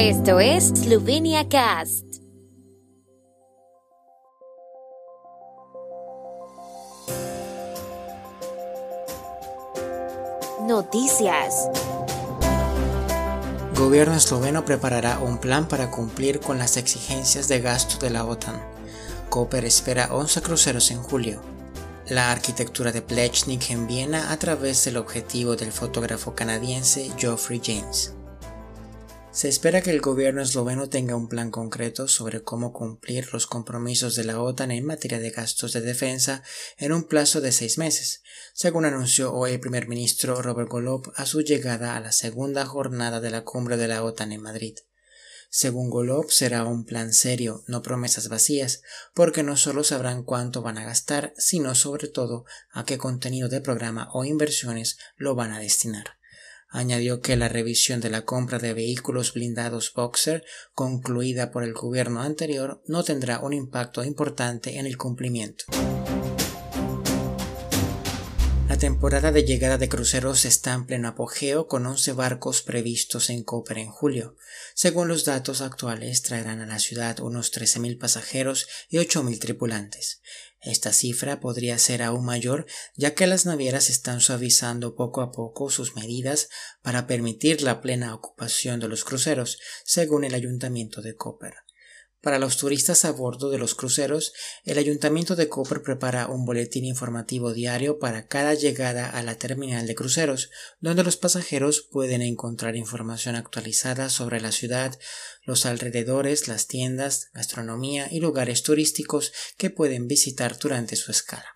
Esto es Slovenia Cast. Noticias. Gobierno esloveno preparará un plan para cumplir con las exigencias de gasto de la OTAN. Koper espera 11 cruceros en julio. La arquitectura de Plechnik en Viena a través del objetivo del fotógrafo canadiense Geoffrey James. Se espera que el gobierno esloveno tenga un plan concreto sobre cómo cumplir los compromisos de la OTAN en materia de gastos de defensa en un plazo de seis meses, según anunció hoy el primer ministro Robert Golob a su llegada a la segunda jornada de la cumbre de la OTAN en Madrid. Según Golob, será un plan serio, no promesas vacías, porque no solo sabrán cuánto van a gastar, sino sobre todo a qué contenido de programa o inversiones lo van a destinar. Añadió que la revisión de la compra de vehículos blindados Boxer, concluida por el gobierno anterior, no tendrá un impacto importante en el cumplimiento. La temporada de llegada de cruceros está en pleno apogeo con 11 barcos previstos en Koper en julio. Según los datos actuales, traerán a la ciudad unos 13.000 pasajeros y 8.000 tripulantes. Esta cifra podría ser aún mayor ya que las navieras están suavizando poco a poco sus medidas para permitir la plena ocupación de los cruceros, según el ayuntamiento de Koper. Para los turistas a bordo de los cruceros, el Ayuntamiento de Koper prepara un boletín informativo diario para cada llegada a la terminal de cruceros, donde los pasajeros pueden encontrar información actualizada sobre la ciudad, los alrededores, las tiendas, gastronomía y lugares turísticos que pueden visitar durante su escala.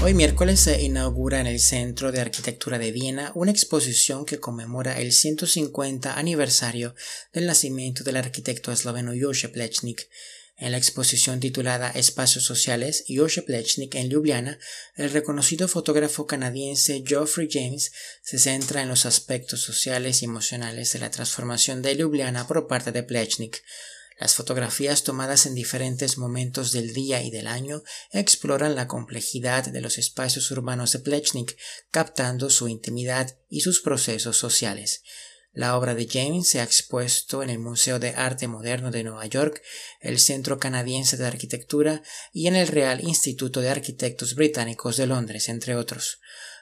Hoy miércoles se inaugura en el Centro de Arquitectura de Viena una exposición que conmemora el 150 aniversario del nacimiento del arquitecto esloveno Jože Plečnik. En la exposición titulada Espacios Sociales, Jože Plečnik en Ljubljana, el reconocido fotógrafo canadiense Geoffrey James se centra en los aspectos sociales y emocionales de la transformación de Ljubljana por parte de Plečnik. Las fotografías tomadas en diferentes momentos del día y del año exploran la complejidad de los espacios urbanos de Plechnik, captando su intimidad y sus procesos sociales. La obra de James se ha expuesto en el Museo de Arte Moderno de Nueva York, el Centro Canadiense de Arquitectura y en el Real Instituto de Arquitectos Británicos de Londres, entre otros.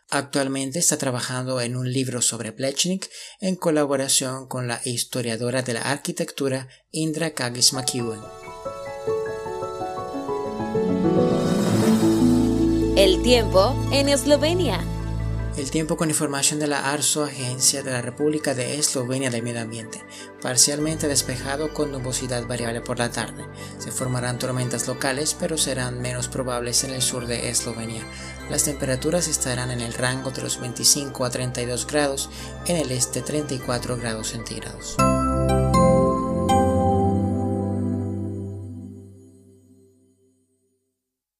Actualmente está trabajando en un libro sobre Plechnik en colaboración con la historiadora de la arquitectura Indra Kagis McEwen. El tiempo en Eslovenia. El tiempo con información de la ARSO, Agencia de la República de Eslovenia del Medio Ambiente. Parcialmente despejado con nubosidad variable por la tarde. Se formarán tormentas locales, pero serán menos probables en el sur de Eslovenia. Las temperaturas estarán en el rango de los 25 a 32 grados, en el este 34 grados centígrados.